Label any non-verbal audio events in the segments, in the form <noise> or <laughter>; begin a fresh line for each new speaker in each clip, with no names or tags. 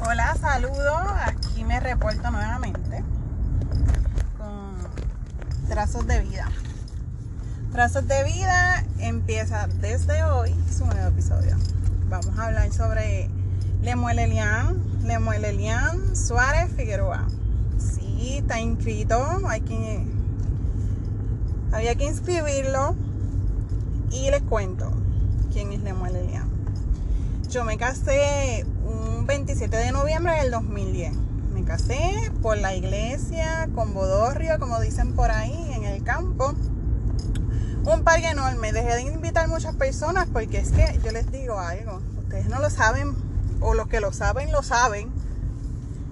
Hola, saludos. Aquí me reporto nuevamente con Trazos de Vida. Trazos de Vida empieza desde hoy su nuevo episodio. Vamos a hablar sobre Lemuel Elian, Lemuel Elian Suárez Figueroa. Sí, está inscrito, hay que, había que inscribirlo y les cuento quién es Lemuel Elian. Yo me casé 27 de noviembre del 2010. Me casé por la iglesia, con bodorrio, como dicen por ahí, en el campo. Un parque enorme. Dejé de invitar muchas personas porque es que yo les digo algo. Ustedes no lo saben, o los que lo saben, lo saben.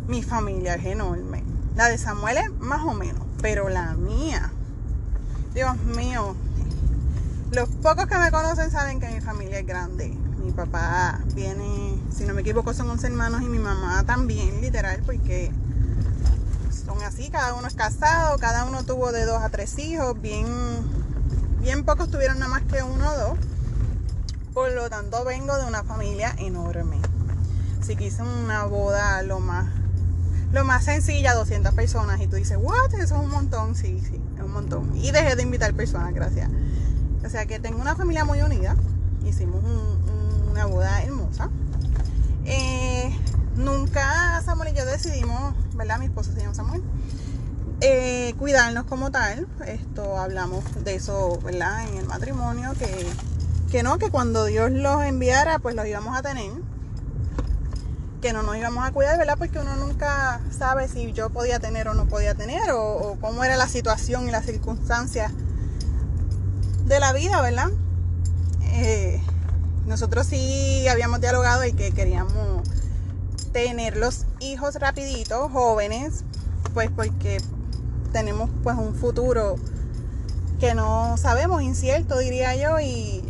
Mi familia es enorme. La de Samuel es más o menos, pero la mía, Dios mío, los pocos que me conocen saben que mi familia es grande mi papá viene, si no me equivoco, son 11 hermanos y mi mamá también, literal, porque son así, cada uno es casado, cada uno tuvo de dos a tres hijos, bien, bien pocos tuvieron nada más que uno o dos. Por lo tanto, vengo de una familia enorme. Así que una boda lo más, lo más sencilla, 200 personas. Y tú dices, ¿what? Eso es un montón. Sí, sí, es un montón. Y dejé de invitar personas, gracias. O sea que tengo una familia muy unida. Hicimos un, una boda hermosa. Eh, nunca Samuel y yo decidimos, ¿verdad? Mi esposo se llama Samuel. Eh, cuidarnos como tal. Esto hablamos de eso, ¿verdad? En el matrimonio, que, que no, que cuando Dios los enviara, pues los íbamos a tener. Que no nos íbamos a cuidar, ¿verdad? Porque uno nunca sabe si yo podía tener o no podía tener, o, o cómo era la situación y las circunstancias de la vida, ¿verdad? Eh, nosotros sí habíamos dialogado y que queríamos tener los hijos rapiditos, jóvenes, pues porque tenemos pues un futuro que no sabemos, incierto diría yo, y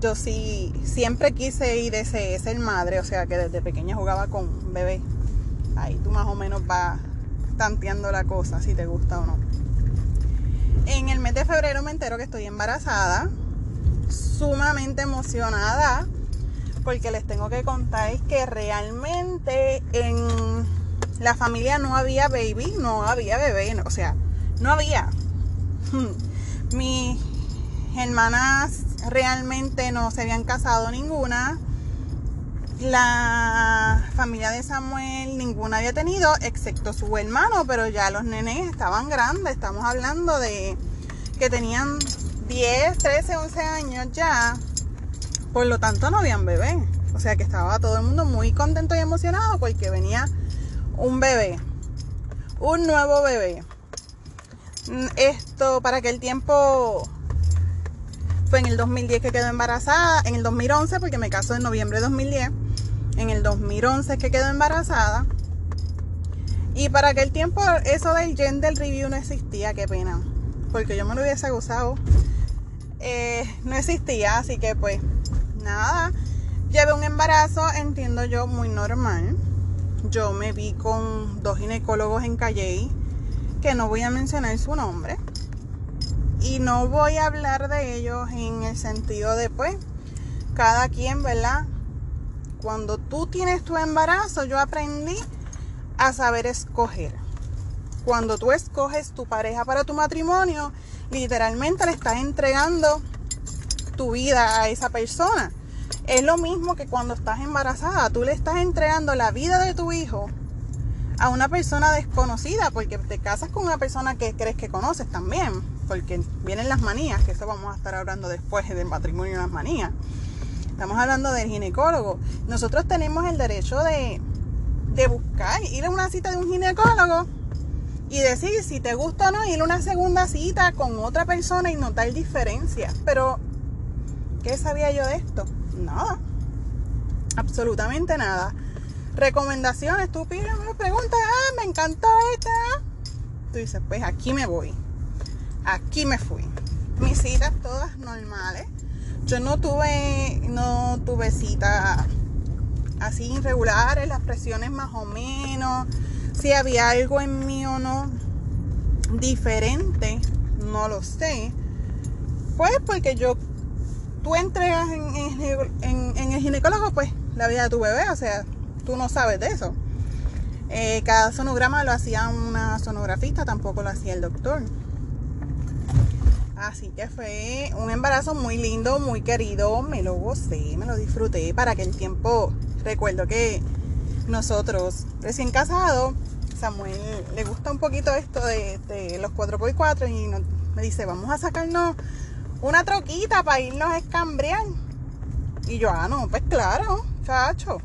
yo sí siempre quise y deseé ser madre, o sea que desde pequeña jugaba con bebé. Ahí tú más o menos vas tanteando la cosa, si te gusta o no. En el mes de febrero me entero que estoy embarazada, sumamente emocionada porque les tengo que contar que realmente en la familia no había baby, no había bebé, o sea, no había. <laughs> Mis hermanas realmente no se habían casado ninguna. La familia de Samuel ninguna había tenido, excepto su hermano, pero ya los nenes estaban grandes. Estamos hablando de que tenían 10, 13, 11 años ya. Por lo tanto, no habían bebé. O sea que estaba todo el mundo muy contento y emocionado porque venía un bebé. Un nuevo bebé. Esto para que el tiempo fue en el 2010 que quedó embarazada, en el 2011 porque me casó en noviembre de 2010, en el 2011 que quedó embarazada. Y para que el tiempo eso del gender review no existía, qué pena, porque yo me lo hubiese gozado eh, no existía, así que pues nada, llevé un embarazo, entiendo yo, muy normal. Yo me vi con dos ginecólogos en Calley, que no voy a mencionar su nombre. Y no voy a hablar de ellos en el sentido de, pues, cada quien, ¿verdad? Cuando tú tienes tu embarazo, yo aprendí a saber escoger. Cuando tú escoges tu pareja para tu matrimonio, literalmente le estás entregando tu vida a esa persona. Es lo mismo que cuando estás embarazada, tú le estás entregando la vida de tu hijo a una persona desconocida, porque te casas con una persona que crees que conoces también, porque vienen las manías, que eso vamos a estar hablando después del matrimonio y las manías. Estamos hablando del ginecólogo. Nosotros tenemos el derecho de, de buscar, ir a una cita de un ginecólogo y decir si te gusta o no, ir a una segunda cita con otra persona y notar diferencias. Pero, ¿qué sabía yo de esto? Nada. Absolutamente nada. Recomendaciones, tú pides una pregunta, ah, me encantó esta. Tú dices, pues aquí me voy. Aquí me fui. Mis citas todas normales. Yo no tuve, no tuve citas así irregulares, las presiones más o menos si había algo en mí o no diferente, no lo sé. Pues porque yo, tú entregas en, el ginecólogo, pues la vida de tu bebé, o sea, tú no sabes de eso. Eh, cada sonograma lo hacía una sonografista, tampoco lo hacía el doctor. Así que fue un embarazo muy lindo, muy querido. Me lo gocé, me lo disfruté para que el tiempo. Recuerdo que nosotros, recién casados, Samuel le gusta un poquito esto de, los 4x4 y me dice, vamos a sacarnos una troquita para irnos a escambrear. Y yo, ah, no, pues claro, chacho.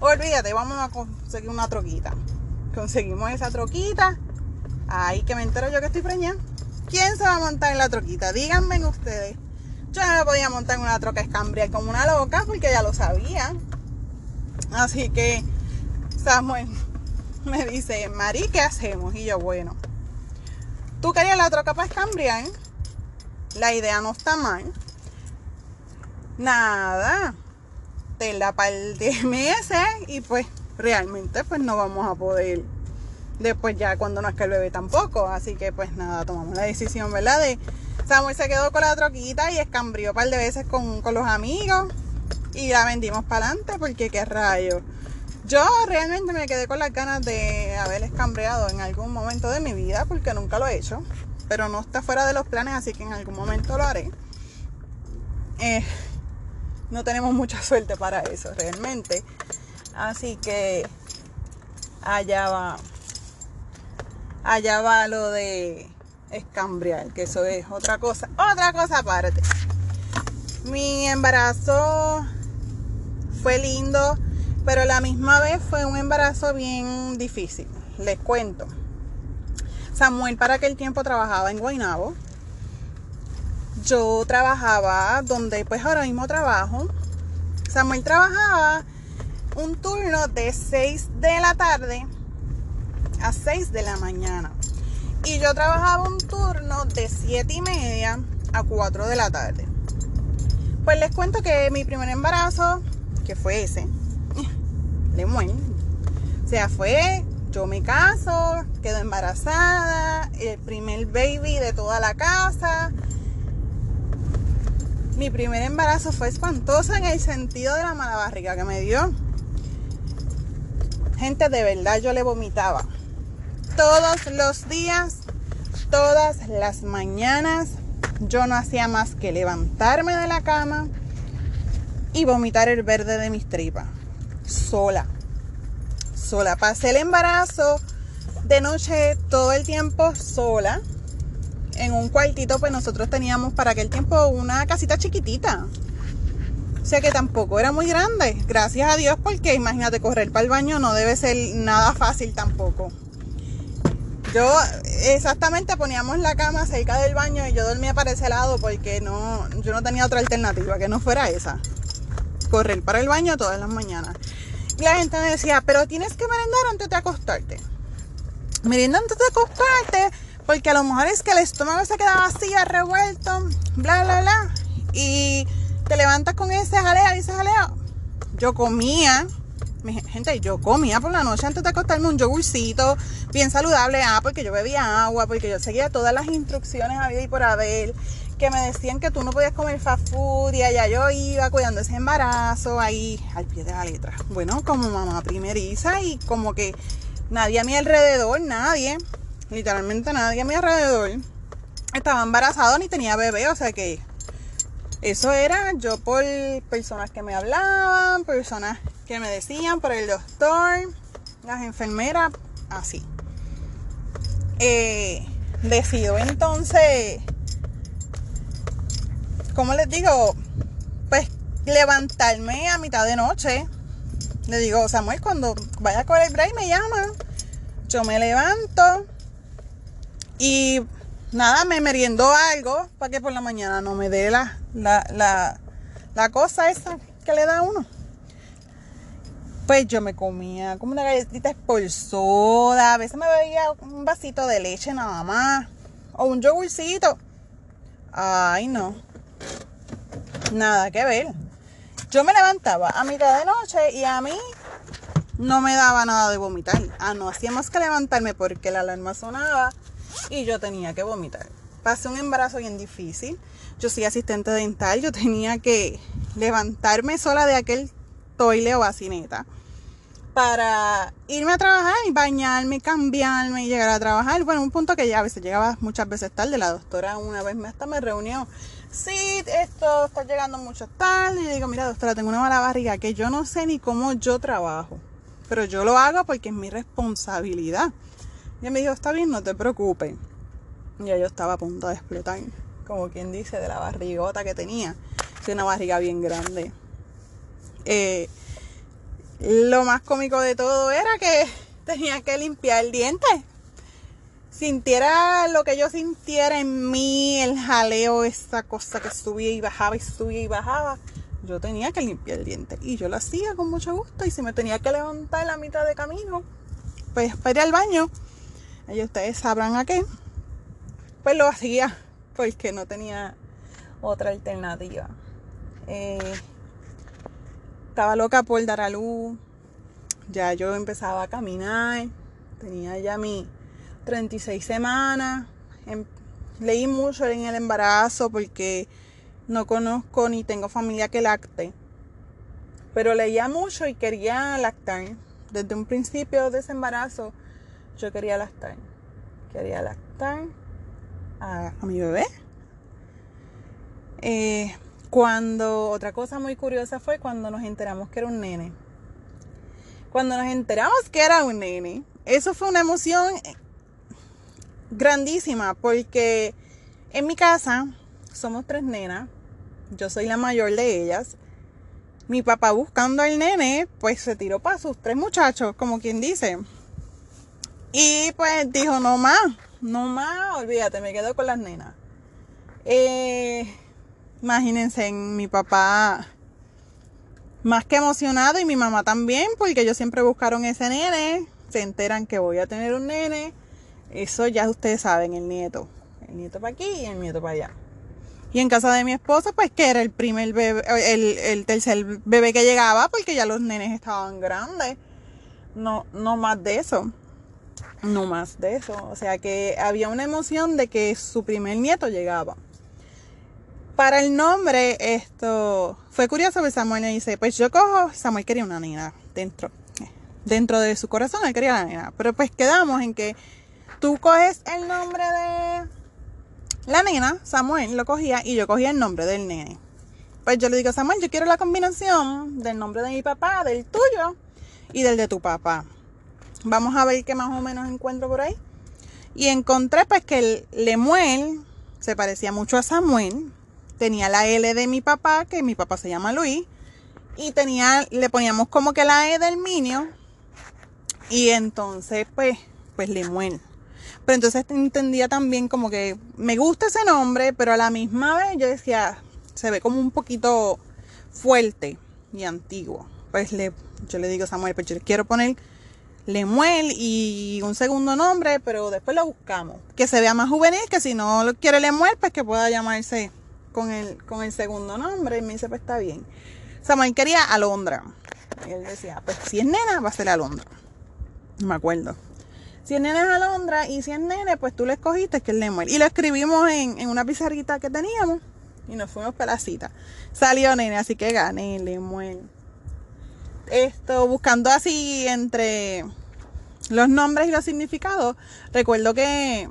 Olvídate, vamos a conseguir una troquita. Conseguimos esa troquita. Ahí que me entero yo que estoy preñada. ¿Quién se va a montar en la troquita? Díganme ustedes. Yo no me podía montar en una troca escambrear como una loca porque ya lo sabía. Así que Samuel me dice, Mari, ¿qué hacemos? Y yo, bueno, tú querías la troca para escambriar. La idea no está mal. Nada. Te la par de <laughs> meses y pues realmente pues no vamos a poder después ya cuando no es que el bebé tampoco. Así que pues nada, tomamos la decisión, ¿verdad? De Samuel se quedó con la troquita y escambrió un par de veces con, con los amigos y la vendimos para adelante porque qué rayo. Yo realmente me quedé con las ganas de haber escambreado en algún momento de mi vida porque nunca lo he hecho, pero no está fuera de los planes, así que en algún momento lo haré. Eh, no tenemos mucha <laughs> suerte para eso realmente, así que allá va, allá va lo de escambrear, que eso es otra cosa, otra cosa aparte. Mi embarazo fue lindo pero la misma vez fue un embarazo bien difícil. Les cuento. Samuel para aquel tiempo trabajaba en Guaynabo. Yo trabajaba donde pues ahora mismo trabajo. Samuel trabajaba un turno de 6 de la tarde a 6 de la mañana. Y yo trabajaba un turno de 7 y media a 4 de la tarde. Pues les cuento que mi primer embarazo, que fue ese, o sea, fue, yo me caso, quedo embarazada, el primer baby de toda la casa. Mi primer embarazo fue espantoso en el sentido de la mala barriga que me dio. Gente, de verdad yo le vomitaba. Todos los días, todas las mañanas, yo no hacía más que levantarme de la cama y vomitar el verde de mis tripas sola. Sola. Pasé el embarazo de noche todo el tiempo sola. En un cuartito, pues nosotros teníamos para aquel tiempo una casita chiquitita. O sea que tampoco era muy grande. Gracias a Dios, porque imagínate, correr para el baño no debe ser nada fácil tampoco. Yo exactamente poníamos la cama cerca del baño y yo dormía para ese lado porque no, yo no tenía otra alternativa que no fuera esa. Correr para el baño todas las mañanas la gente me decía, pero tienes que merendar antes de acostarte. Merienda antes de acostarte, porque a lo mejor es que el estómago se queda vacío, revuelto, bla, bla, bla. Y te levantas con ese jaleo y ese jaleo. Yo comía, gente, yo comía por la noche antes de acostarme un yogurcito bien saludable. Ah, porque yo bebía agua, porque yo seguía todas las instrucciones a vida y por haber que me decían que tú no podías comer fast food y allá yo iba cuidando ese embarazo ahí al pie de la letra. Bueno, como mamá primeriza y como que nadie a mi alrededor, nadie, literalmente nadie a mi alrededor estaba embarazado ni tenía bebé, o sea que eso era yo por personas que me hablaban, personas que me decían, por el doctor, las enfermeras, así. Eh, decido entonces ¿cómo les digo? Pues levantarme a mitad de noche. Le digo, Samuel, cuando vaya a el break me llama. Yo me levanto y nada, me meriendo algo para que por la mañana no me dé la, la, la, cosa esa que le da a uno. Pues yo me comía como una galletita soda. a veces me bebía un vasito de leche nada más, o un yogurcito. Ay, no nada que ver. Yo me levantaba a mitad de noche y a mí no me daba nada de vomitar. Ah, no, hacíamos que levantarme porque la alarma sonaba y yo tenía que vomitar. Pasé un embarazo bien difícil. Yo soy asistente dental, yo tenía que levantarme sola de aquel toile o bacineta para irme a trabajar y bañarme, cambiarme y llegar a trabajar. Bueno, un punto que ya a veces llegaba muchas veces tarde. La doctora una vez hasta me reunió. Sí, esto está llegando mucho tarde. Y digo, mira, doctora, tengo una mala barriga que yo no sé ni cómo yo trabajo. Pero yo lo hago porque es mi responsabilidad. Y ella me dijo, está bien, no te preocupes. Y yo estaba a punto de explotar. Como quien dice, de la barrigota que tenía. Es una barriga bien grande. Eh, lo más cómico de todo era que tenía que limpiar el diente. Sintiera lo que yo sintiera en mí, el jaleo, esa cosa que subía y bajaba y subía y bajaba. Yo tenía que limpiar el diente y yo lo hacía con mucho gusto. Y si me tenía que levantar la mitad de camino, pues para al baño, ahí ustedes sabrán a qué, pues lo hacía porque no tenía otra alternativa. Eh, estaba loca por dar a luz. Ya yo empezaba a caminar. Tenía ya mi 36 semanas. Em, leí mucho en el embarazo porque no conozco ni tengo familia que lacte. Pero leía mucho y quería lactar. Desde un principio de ese embarazo yo quería lactar. Quería lactar a, mi bebé. Eh, cuando, otra cosa muy curiosa fue cuando nos enteramos que era un nene. Cuando nos enteramos que era un nene, eso fue una emoción grandísima porque en mi casa somos tres nenas, yo soy la mayor de ellas. Mi papá buscando al nene, pues se tiró para sus tres muchachos, como quien dice. Y pues dijo, no más, no más, olvídate, me quedo con las nenas. Eh, Imagínense, en mi papá más que emocionado y mi mamá también, porque ellos siempre buscaron ese nene, se enteran que voy a tener un nene, eso ya ustedes saben, el nieto, el nieto para aquí y el nieto para allá. Y en casa de mi esposa, pues que era el primer bebé, el, el tercer bebé que llegaba, porque ya los nenes estaban grandes. No, no más de eso. No más de eso. O sea que había una emoción de que su primer nieto llegaba. Para el nombre, esto fue curioso porque Samuel le dice, pues yo cojo, Samuel quería una nena dentro, dentro de su corazón, él quería la nena, pero pues quedamos en que tú coges el nombre de la nena, Samuel lo cogía y yo cogía el nombre del nene. Pues yo le digo, Samuel, yo quiero la combinación del nombre de mi papá, del tuyo y del de tu papá. Vamos a ver qué más o menos encuentro por ahí. Y encontré pues que el Lemuel se parecía mucho a Samuel, tenía la L de mi papá, que mi papá se llama Luis, y tenía, le poníamos como que la E del minio, y entonces pues, pues Lemuel. Pero entonces entendía también como que me gusta ese nombre, pero a la misma vez yo decía, se ve como un poquito fuerte y antiguo. Pues le, yo le digo a Samuel, pues yo quiero poner Lemuel y un segundo nombre, pero después lo buscamos. Que se vea más juvenil, que si no lo quiere Lemuel, pues que pueda llamarse con el, con el segundo nombre. Y me dice, pues está bien. Samuel quería Alondra. Y él decía, pues si es nena, va a ser Alondra. No me acuerdo. Si es nena es Alondra y si es nene, pues tú le escogiste que es Lemuel. Y lo escribimos en, en una pizarrita que teníamos y nos fuimos para la cita. Salió nene, así que gané Lemuel. Esto, buscando así entre los nombres y los significados, recuerdo que,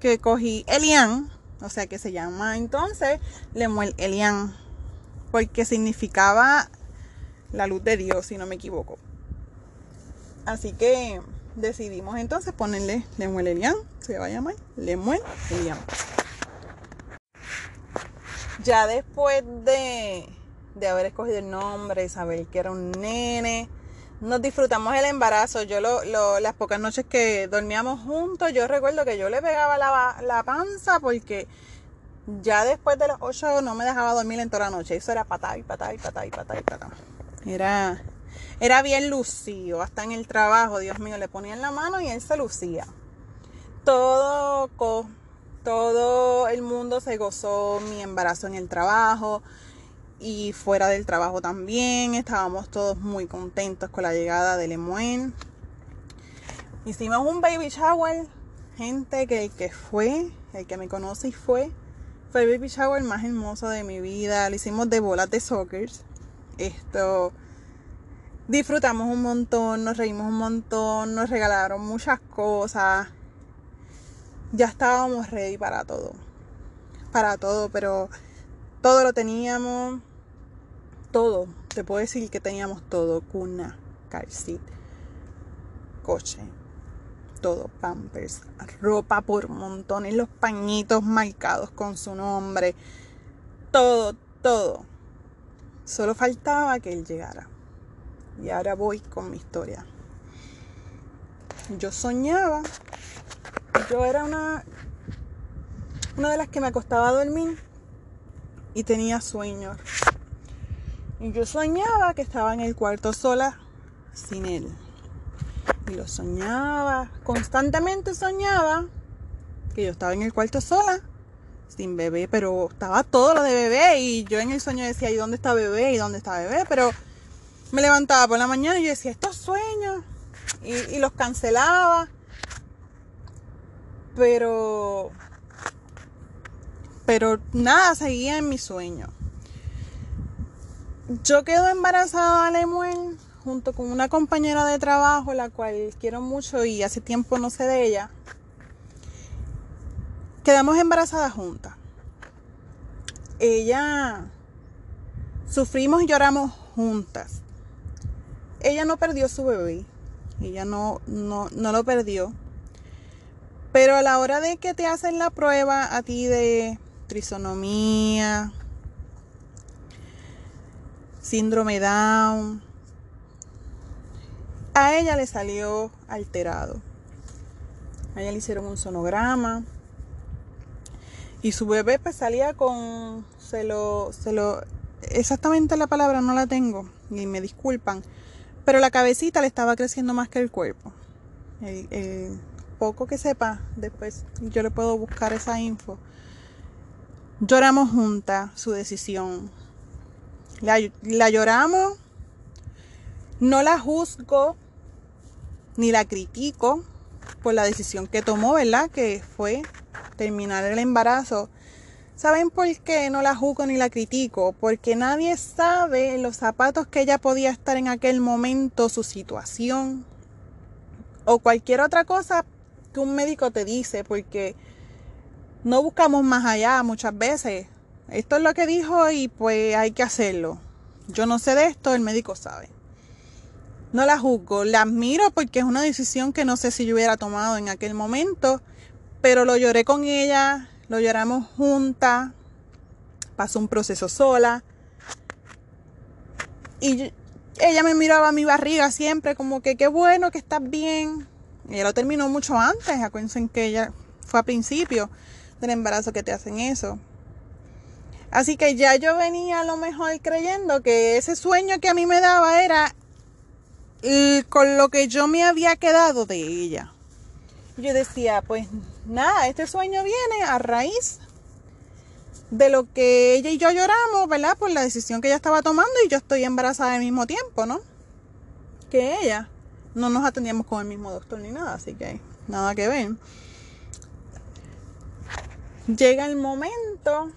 que cogí Elian, o sea que se llama entonces Lemuel Elian, porque significaba la luz de Dios, si no me equivoco. Así que decidimos entonces ponerle Lemuel Elian, se va a llamar Lemuel Elian. Ya después de, de haber escogido el nombre, saber que era un nene, nos disfrutamos el embarazo. Yo lo, las pocas noches que dormíamos juntos, yo recuerdo que yo le pegaba la, panza porque ya después de las 8 no me dejaba dormir en toda la noche. Eso era patá y patá y patá y patá y. Era, era bien lucido. Hasta en el trabajo, Dios mío, le ponían la mano y él se lucía. Todo, todo el mundo se gozó mi embarazo en el trabajo y fuera del trabajo también. Estábamos todos muy contentos con la llegada de Lemuel. Hicimos un baby shower. Gente que el que fue, el que me conoce y fue, fue el baby shower más hermoso de mi vida. Lo hicimos de bolas de soccer. Esto. Disfrutamos un montón, nos reímos un montón, nos regalaron muchas cosas. Ya estábamos ready para todo. Para todo, pero todo lo teníamos. Todo. Te puedo decir que teníamos todo. Cuna, car coche, todo, pampers, ropa por montones, los pañitos marcados con su nombre, todo, todo. Solo faltaba que él llegara. Y ahora voy con mi historia. Yo soñaba, yo era una, una de las que me acostaba a dormir y tenía sueños. Y yo soñaba que estaba en el cuarto sola sin él. Y lo soñaba, constantemente soñaba que yo estaba en el cuarto sola, sin bebé, pero estaba todo lo de bebé y yo en el sueño decía, ¿y dónde está bebé? ¿Y dónde está bebé? Pero me levantaba por la mañana y yo decía, estos sueños. Y, los cancelaba. Pero. Pero nada, seguía en mi sueño. Yo quedo embarazada de Lemuel junto con una compañera de trabajo, la cual quiero mucho y hace tiempo no sé de ella. Quedamos embarazadas juntas. Ella. Sufrimos y lloramos juntas ella no perdió su bebé. Ella no, no, no lo perdió. Pero a la hora de que te hacen la prueba a ti de trisonomía, síndrome Down, a ella le salió alterado. A ella le hicieron un sonograma. Y su bebé pues salía con. Se lo. Se lo. Exactamente la palabra no la tengo. Y me disculpan. Pero la cabecita le estaba creciendo más que el cuerpo. El, poco que sepa, después yo le puedo buscar esa info. Lloramos juntas su decisión. La, la lloramos. No la juzgo ni la critico por la decisión que tomó, ¿verdad? Que fue terminar el embarazo ¿Saben por qué no la juzgo ni la critico? Porque nadie sabe los zapatos que ella podía estar en aquel momento, su situación o cualquier otra cosa que un médico te dice, porque no buscamos más allá muchas veces. Esto es lo que dijo y pues hay que hacerlo. Yo no sé de esto, el médico sabe. No la juzgo, la admiro porque es una decisión que no sé si yo hubiera tomado en aquel momento, pero lo lloré con ella, lo lloramos juntas, pasó un proceso sola. Y ella me miraba a mi barriga siempre como que qué bueno que estás bien. Ella lo terminó mucho antes, acuérdense que ella fue a principio del embarazo que te hacen eso. Así que ya yo venía a lo mejor creyendo que ese sueño que a mí me daba era con lo que yo me había quedado de ella. Yo decía, pues nada, este sueño viene a raíz de lo que ella y yo lloramos, ¿verdad? Por la decisión que ella estaba tomando y yo estoy embarazada al mismo tiempo, ¿no? Que ella. No nos atendíamos con el mismo doctor ni nada, así que nada que ver. Llega el momento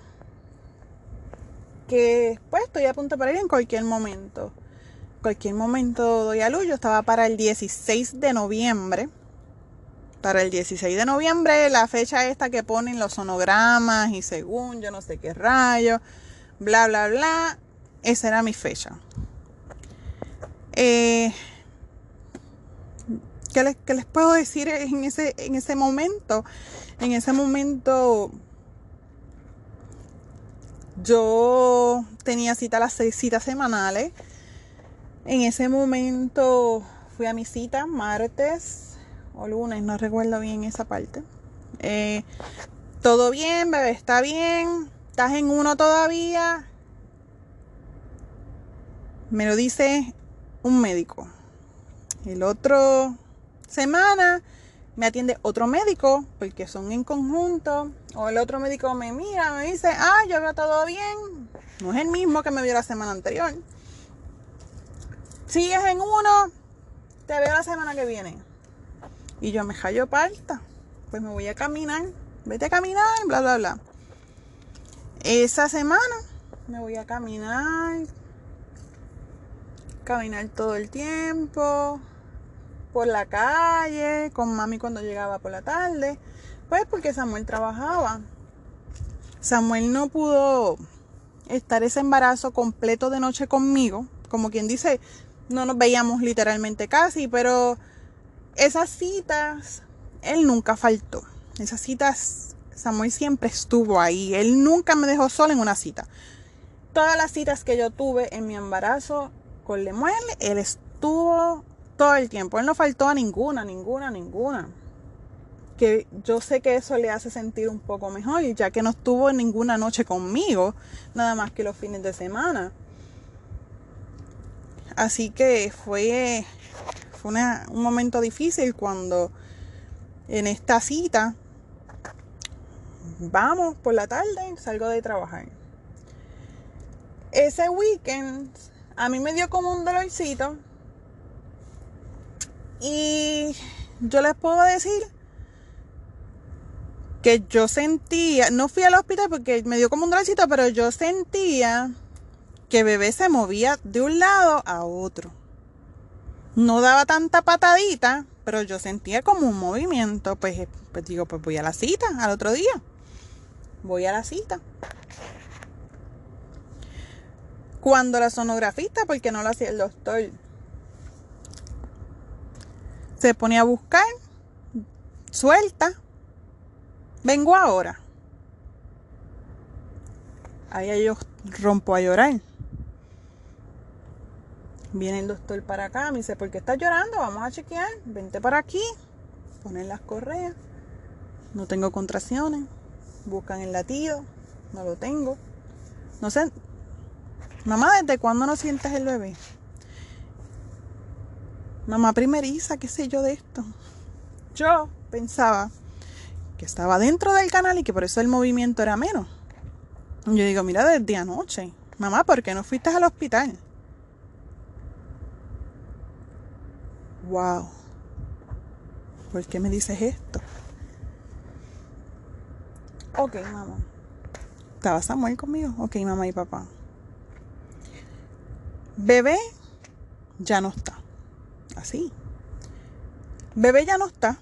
que pues estoy a punto para ir en cualquier momento. Cualquier momento doy a luz. Yo estaba para el 16 de noviembre para el 16 de noviembre, la fecha esta que ponen los sonogramas y según yo no sé qué rayo, bla, bla, bla, esa era mi fecha. Eh, ¿qué, les, puedo decir en ese, en ese momento? En ese momento yo tenía cita las seis citas semanales. En ese momento fui a mi cita martes o lunes, no recuerdo bien esa parte. Eh, todo bien, bebé, está bien. Estás en uno todavía. Me lo dice un médico. El otro semana me atiende otro médico, porque son en conjunto. O el otro médico me mira, me dice, ah, yo veo todo bien. No es el mismo que me vio la semana anterior. Sigues en uno, te veo la semana que viene. Y yo me hallo parta. Pues me voy a caminar. Vete a caminar, bla, bla, bla. Esa semana me voy a caminar caminar todo el tiempo por la calle, con mami cuando llegaba por la tarde, pues porque Samuel trabajaba. Samuel no pudo estar ese embarazo completo de noche conmigo, como quien dice, no nos veíamos literalmente casi, pero esas citas, él nunca faltó. Esas citas, Samuel siempre estuvo ahí, él nunca me dejó sola en una cita. Todas las citas que yo tuve en mi embarazo con Lemuel, él estuvo todo el tiempo. Él no faltó a ninguna, ninguna, ninguna. Que yo sé que eso le hace sentir un poco mejor, ya que no estuvo ninguna noche conmigo, nada más que los fines de semana. Así que fue, fue un momento difícil cuando en esta cita vamos por la tarde, salgo de trabajar. Ese weekend a mí me dio como un dolorcito y yo les puedo decir que yo sentía, no fui al hospital porque me dio como un dolorcito, pero yo sentía que bebé se movía de un lado a otro. No daba tanta patadita, pero yo sentía como un movimiento. Pues, pues digo, pues voy a la cita al otro día. Voy a la cita. Cuando la sonografista, porque no lo hacía el doctor, se ponía a buscar, suelta, vengo ahora. Ahí yo rompo a llorar. Viene el doctor para acá, me dice, ¿por qué estás llorando? Vamos a chequear, vente para aquí, ponen las correas, no tengo contracciones, buscan el latido, no lo tengo. No sé, mamá, ¿desde cuándo no sientes el bebé? mamá primeriza, qué sé yo de esto. Yo pensaba que estaba dentro del canal y que por eso el movimiento era menos. Yo digo, mira, desde anoche. Mamá, ¿por qué no fuiste al hospital? Wow. ¿Por qué me dices esto? Ok, mamá. ¿Estaba Samuel conmigo? Ok, mamá y papá. Bebé ya no está. Así. Bebé ya no está.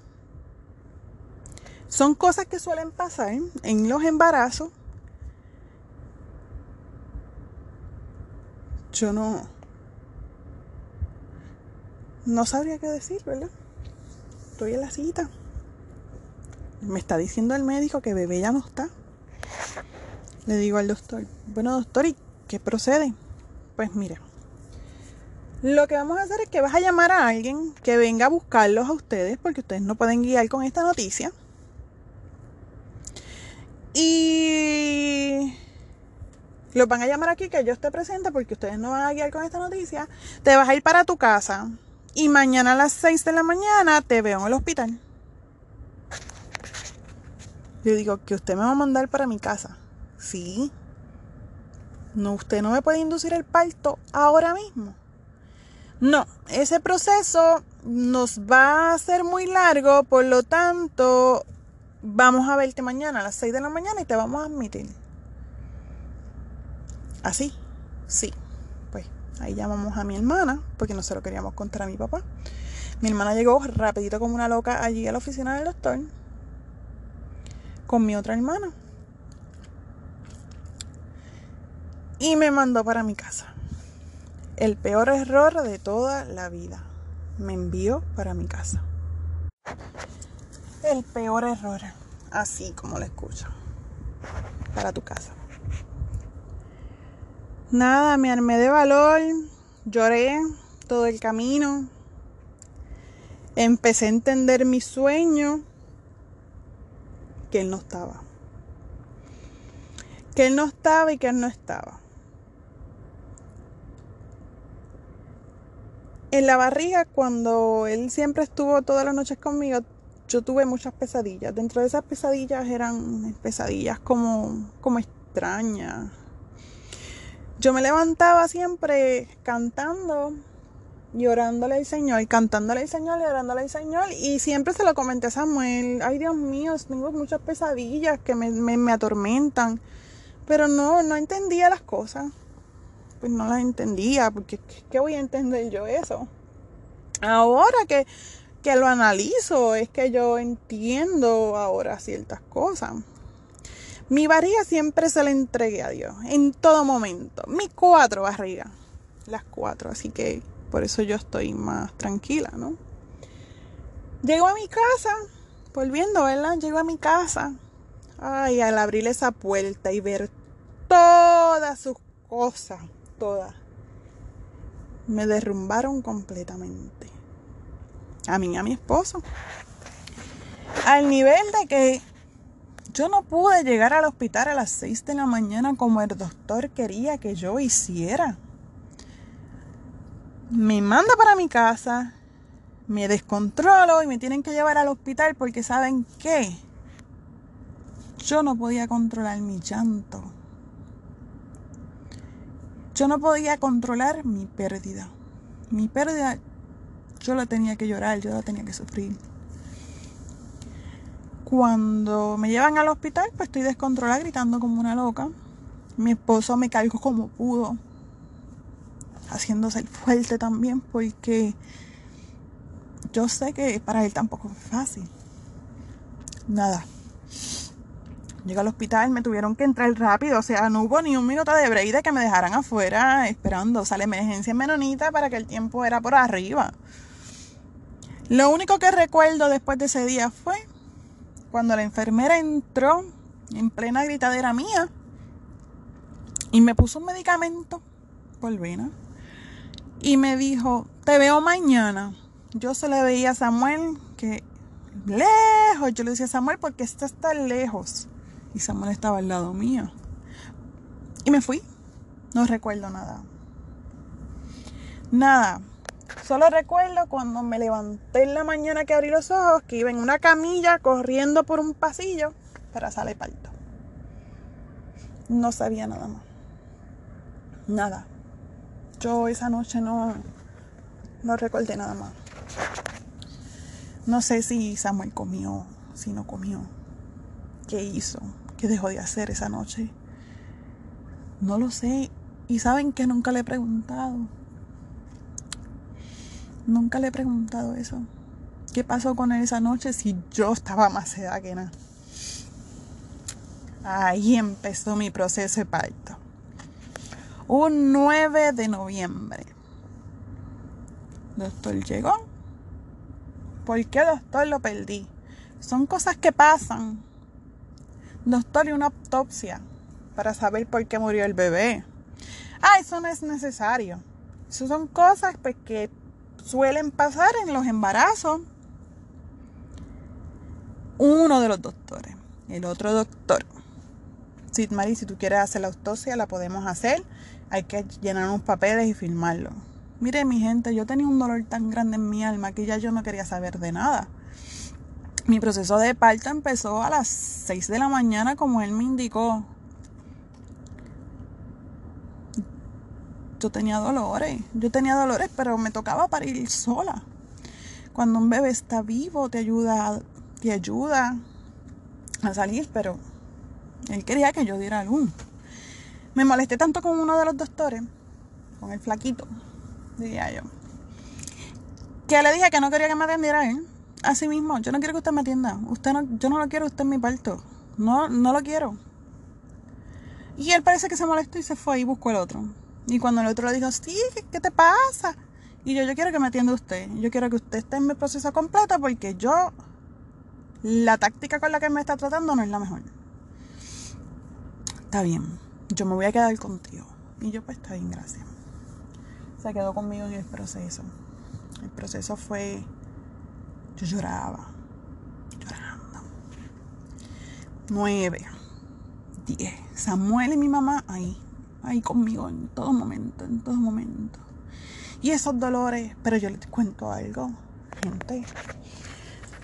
Son cosas que suelen pasar en los embarazos. Yo no. No sabría qué decir, ¿verdad? Estoy en la cita. Me está diciendo el médico que bebé ya no está. Le digo al doctor, bueno doctor, ¿y qué procede? Pues mire, lo que vamos a hacer es que vas a llamar a alguien que venga a buscarlos a ustedes, porque ustedes no pueden guiar con esta noticia. Y los van a llamar aquí que yo esté presente porque ustedes no van a guiar con esta noticia. Te vas a ir para tu casa y mañana a las 6 de la mañana te veo en el hospital. Yo digo que usted me va a mandar para mi casa. Sí. No, usted no me puede inducir el parto ahora mismo. No, ese proceso nos va a ser muy largo, por lo tanto, vamos a verte mañana a las 6 de la mañana y te vamos a admitir. ¿Así? Sí. Ahí llamamos a mi hermana, porque no se lo queríamos contar a mi papá. Mi hermana llegó rapidito como una loca allí a la oficina del doctor con mi otra hermana. Y me mandó para mi casa el peor error de toda la vida. Me envió para mi casa. El peor error, así como lo escucho. Para tu casa. Nada, me armé de valor, lloré todo el camino. Empecé a entender mi sueño, que él no estaba. Que él no estaba y que él no estaba. En la barriga, cuando él siempre estuvo todas las noches conmigo, yo tuve muchas pesadillas. Dentro de esas pesadillas eran pesadillas como, como extrañas. Yo me levantaba siempre cantando y orándole al Señor, cantándole al Señor y orándole al Señor. Y siempre se lo comenté a Samuel, ay Dios mío, tengo muchas pesadillas que me, me, me atormentan. Pero no, no entendía las cosas. pues no las entendía, porque ¿qué voy a entender yo eso? Ahora que, que lo analizo, es que yo entiendo ahora ciertas cosas. Mi barriga siempre se la entregué a Dios, en todo momento. Mis cuatro barrigas, las cuatro, así que por eso yo estoy más tranquila, ¿no? Llego a mi casa, volviendo, ¿verdad? Llego a mi casa. Ay, al abrir esa puerta y ver todas sus cosas, todas, me derrumbaron completamente. A mí a mi esposo. Al nivel de que yo no pude llegar al hospital a las 6 de la mañana como el doctor quería que yo hiciera. Me manda para mi casa, me descontrolo y me tienen que llevar al hospital porque saben qué. Yo no podía controlar mi llanto. Yo no podía controlar mi pérdida. Mi pérdida yo la tenía que llorar, yo la tenía que sufrir. Cuando me llevan al hospital, pues estoy descontrolada gritando como una loca. Mi esposo me cargó como pudo, haciéndose el fuerte también, porque yo sé que para él tampoco es fácil. Nada. Llegué al hospital, me tuvieron que entrar rápido, o sea, no hubo ni un minuto de break de que me dejaran afuera esperando. O sea, la emergencia menonita para que el tiempo era por arriba. Lo único que recuerdo después de ese día fue cuando la enfermera entró en plena gritadera mía y me puso un medicamento por y me dijo, te veo mañana. Yo se le veía a Samuel que lejos, yo le decía a Samuel porque esto está lejos y Samuel estaba al lado mío. Y me fui, no recuerdo nada. Nada, Solo recuerdo cuando me levanté en la mañana que abrí los ojos que iba en una camilla corriendo por un pasillo para salir parto. No sabía nada más. Nada. Yo esa noche no, no recordé nada más. No sé si Samuel comió, si no comió, qué hizo, qué dejó de hacer esa noche. No lo sé. Y saben que nunca le he preguntado. Nunca le he preguntado eso. ¿Qué pasó con él esa noche si yo estaba más sedada que nada? Ahí empezó mi proceso de parto. Un 9 de noviembre. Doctor llegó. ¿Por qué doctor lo perdí? Son cosas que pasan. Doctor y una autopsia para saber por qué murió el bebé. Ah, eso no es necesario. Eso son cosas pues, que suelen pasar en los embarazos. Uno de los doctores, el otro doctor. Mari, si tú quieres hacer la autopsia, la podemos hacer. Hay que llenar unos papeles y firmarlo. Mire, mi gente, yo tenía un dolor tan grande en mi alma que ya yo no quería saber de nada. Mi proceso de parto empezó a las 6 de la mañana, como él me indicó. Yo tenía dolores. Yo tenía dolores, pero me tocaba parir sola. Cuando un bebé está vivo, te ayuda, te ayuda a salir, pero él quería que yo diera luz. Me molesté tanto con uno de los doctores, con el flaquito, diría yo, que le dije que no quería que me atendiera él. Así mismo, yo no quiero que usted me atienda. Usted no, yo no lo quiero usted en mi parto. No, no lo quiero. Y él parece que se molestó y se fue y buscó el otro. Y cuando el otro le dijo, sí, ¿qué te pasa? Y yo, yo quiero que me atienda usted. Yo quiero que usted esté en mi proceso completo porque yo, la táctica con la que me está tratando no es la mejor. Está bien, yo me voy a quedar contigo. Y yo, pues está bien, gracias. Se quedó conmigo en el proceso. El proceso fue, yo lloraba, llorando. Nueve, diez. Samuel y mi mamá ahí ahí conmigo en todo momento, en todo momento. Y esos dolores, pero yo les cuento algo, gente.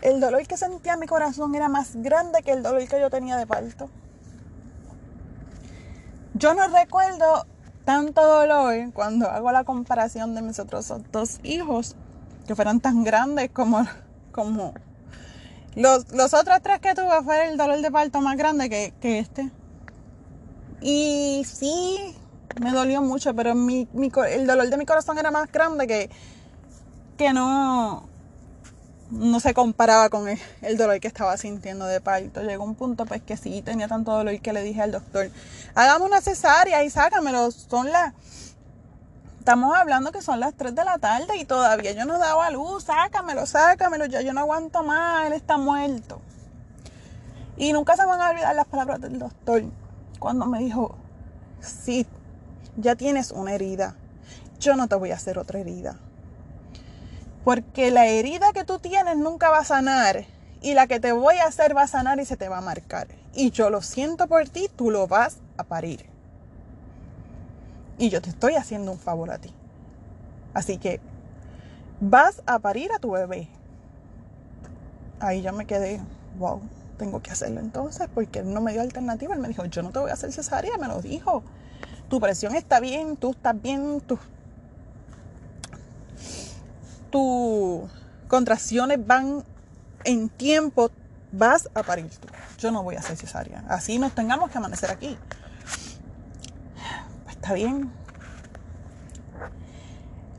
El dolor que sentía en mi corazón era más grande que el dolor que yo tenía de parto. Yo no recuerdo tanto dolor cuando hago la comparación de mis otros dos hijos, que fueron tan grandes como, como los, los otros tres que tuve fue el dolor de parto más grande que, que este. Y sí, me dolió mucho, pero mi, el dolor de mi corazón era más grande que, que no, no se comparaba con el, dolor que estaba sintiendo de parto. Llegó un punto pues que sí tenía tanto dolor que le dije al doctor, hagamos una cesárea y sácamelo. Son las, estamos hablando que son las 3 de la tarde y todavía yo no daba luz, sácamelo, sácamelo, ya yo no aguanto más, él está muerto. Y nunca se van a olvidar las palabras del doctor cuando me dijo, sí, ya tienes una herida, yo no te voy a hacer otra herida porque la herida que tú tienes nunca va a sanar y la que te voy a hacer va a sanar y se te va a marcar. Y yo lo siento por ti, tú lo vas a parir. Y yo te estoy haciendo un favor a ti. Así que vas a parir a tu bebé. Ahí ya me quedé, wow, tengo que hacerlo entonces porque él no me dio alternativa. Él me dijo, yo no te voy a hacer cesárea, me lo dijo. Tu presión está bien, tú estás bien, tus tus contracciones van en tiempo, vas a parir tú. Yo no voy a hacer cesárea. Así nos tengamos que amanecer aquí. Pues está bien.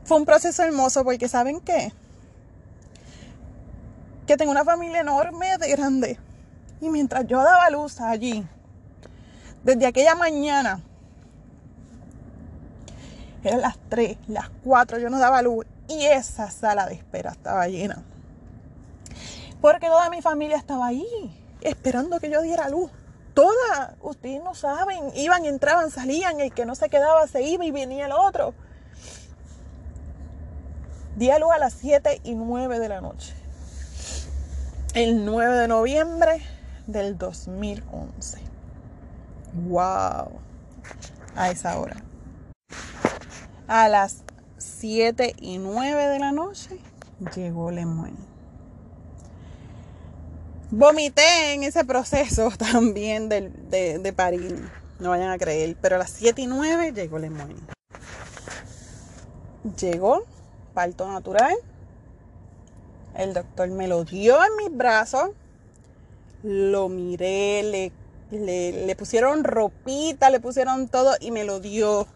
Fue un proceso hermoso porque ¿saben qué? Que tengo una familia enorme de grande. Y mientras yo daba luz allí, desde aquella mañana, eran las 3, las 4, yo no daba luz y esa sala de espera estaba llena. Porque toda mi familia estaba ahí, esperando que yo diera luz. Toda, ustedes no saben, iban, entraban, salían, el que no se quedaba se iba y venía el otro. Di a luz a las 7 y 9 de la noche. El 9 de noviembre del 2011. ¡Wow! A esa hora. A las 7 y 9 de la noche llegó Lemuel. Vomité en ese proceso <laughs> también de, de, parir, no vayan a creer, pero a las 7 y 9 llegó Lemuel. Llegó, parto natural. El doctor me lo dio en mis brazos. Lo miré, le, le, pusieron ropita, le pusieron todo y me lo dio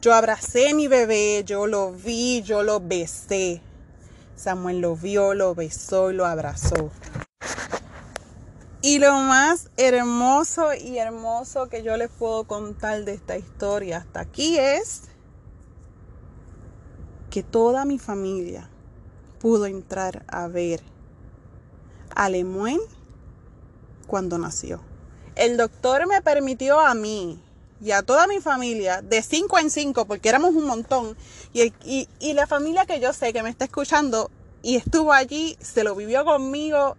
yo abracé a mi bebé, yo lo vi, yo lo besé. Samuel lo vio, lo besó y lo abrazó. Y lo más hermoso y hermoso que yo les puedo contar de esta historia hasta aquí es que toda mi familia pudo entrar a ver a Lemuel cuando nació. El doctor me permitió a mí y a toda mi familia, de cinco en cinco, porque éramos un montón, y, y, la familia que yo sé que me está escuchando y estuvo allí, se lo vivió conmigo,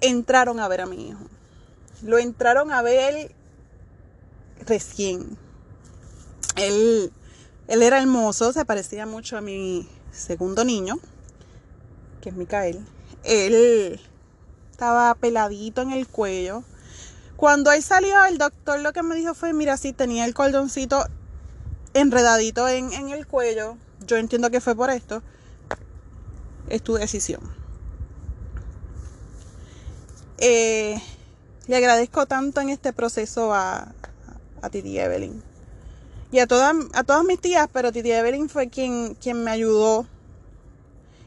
entraron a ver a mi hijo. Lo entraron a ver recién. Él, él era hermoso, se parecía mucho a mi segundo niño, que es Micael. Él estaba peladito en el cuello, cuando él salió, el doctor lo que me dijo fue, mira, si tenía el cordoncito enredadito en, el cuello, yo entiendo que fue por esto, es tu decisión. Eh, le agradezco tanto en este proceso a, a Titi Evelyn. Y a todas, a todas mis tías, pero Titi Evelyn fue quien, quien me ayudó.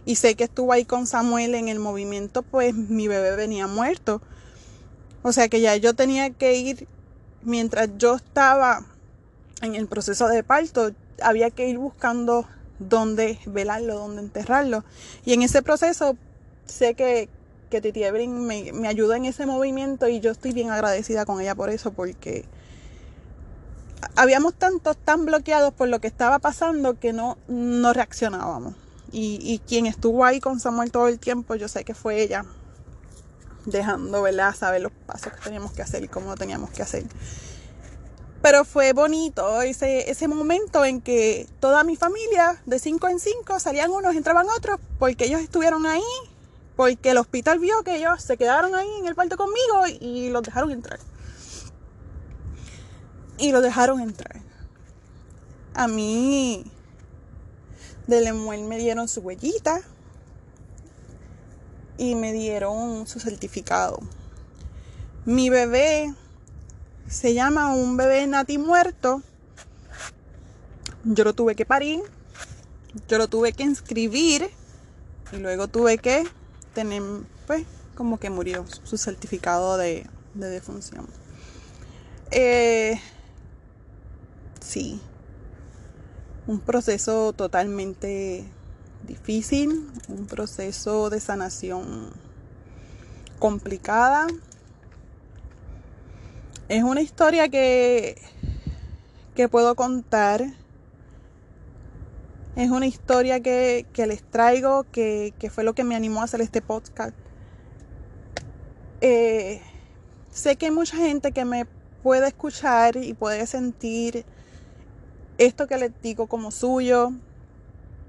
Y sé que estuvo ahí con Samuel en el movimiento, pues mi bebé venía muerto. O sea que ya yo tenía que ir, mientras yo estaba en el proceso de parto, había que ir buscando dónde velarlo, dónde enterrarlo. Y en ese proceso sé que, que Titi Evelyn me, me ayudó en ese movimiento y yo estoy bien agradecida con ella por eso, porque habíamos tantos tan bloqueados por lo que estaba pasando que no, no reaccionábamos. Y, quien estuvo ahí con Samuel todo el tiempo, yo sé que fue ella dejando, ¿verdad? Saber los pasos que teníamos que hacer y cómo lo teníamos que hacer. Pero fue bonito ese, ese momento en que toda mi familia, de cinco en cinco, salían unos, entraban otros, porque ellos estuvieron ahí, porque el hospital vio que ellos se quedaron ahí en el parto conmigo y los dejaron entrar. Y los dejaron entrar. A mí, de Lemuel me dieron su huellita, y me dieron su certificado. Mi bebé se llama un bebé nati muerto yo lo tuve que parir, yo lo tuve que inscribir y luego tuve que tener, pues, como que murió su certificado de, defunción. Eh, sí, un proceso totalmente difícil, un proceso de sanación complicada. Es una historia que, que puedo contar. Es una historia que, les traigo, que, fue lo que me animó a hacer este podcast. Eh, sé que hay mucha gente que me puede escuchar y puede sentir esto que les digo como suyo.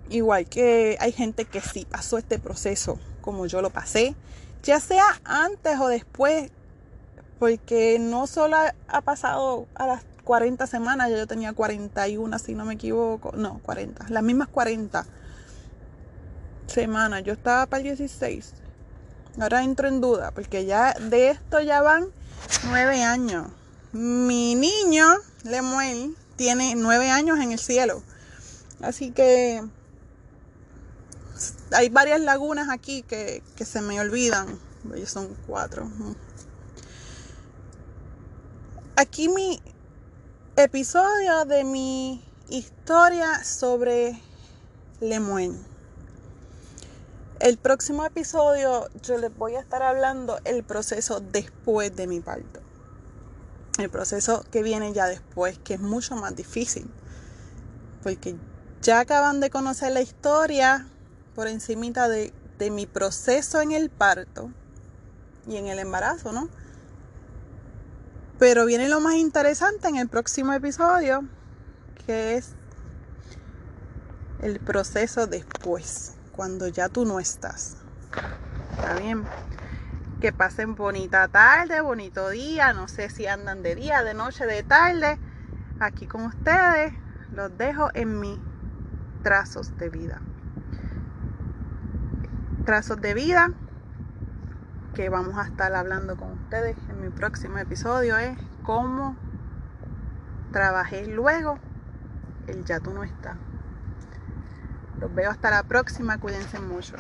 Igual que hay gente que sí pasó este proceso como yo lo pasé, ya sea antes o después, porque no solo ha pasado a las 40 semanas, yo tenía 41 si no me equivoco, no, 40, las mismas 40 semanas, yo estaba para el 16. Ahora entro en duda, porque ya de esto ya van 9 años. Mi niño, Lemuel, tiene nueve años en el cielo. Así que hay varias lagunas aquí que, se me olvidan. Son cuatro. Aquí mi episodio de mi historia sobre Lemuel. El próximo episodio yo les voy a estar hablando el proceso después de mi parto el proceso que viene ya después, que es mucho más difícil. Porque ya acaban de conocer la historia por encimita de, de mi proceso en el parto y en el embarazo, ¿no? Pero viene lo más interesante en el próximo episodio, que es el proceso después, cuando ya tú no estás. ¿Está bien? Que pasen bonita tarde, bonito día. No sé si andan de día, de noche, de tarde. Aquí con ustedes los dejo en mis trazos de vida. Trazos de vida que vamos a estar hablando con ustedes en mi próximo episodio es cómo trabajé luego el ya tú no está. Los veo hasta la próxima, cuídense mucho.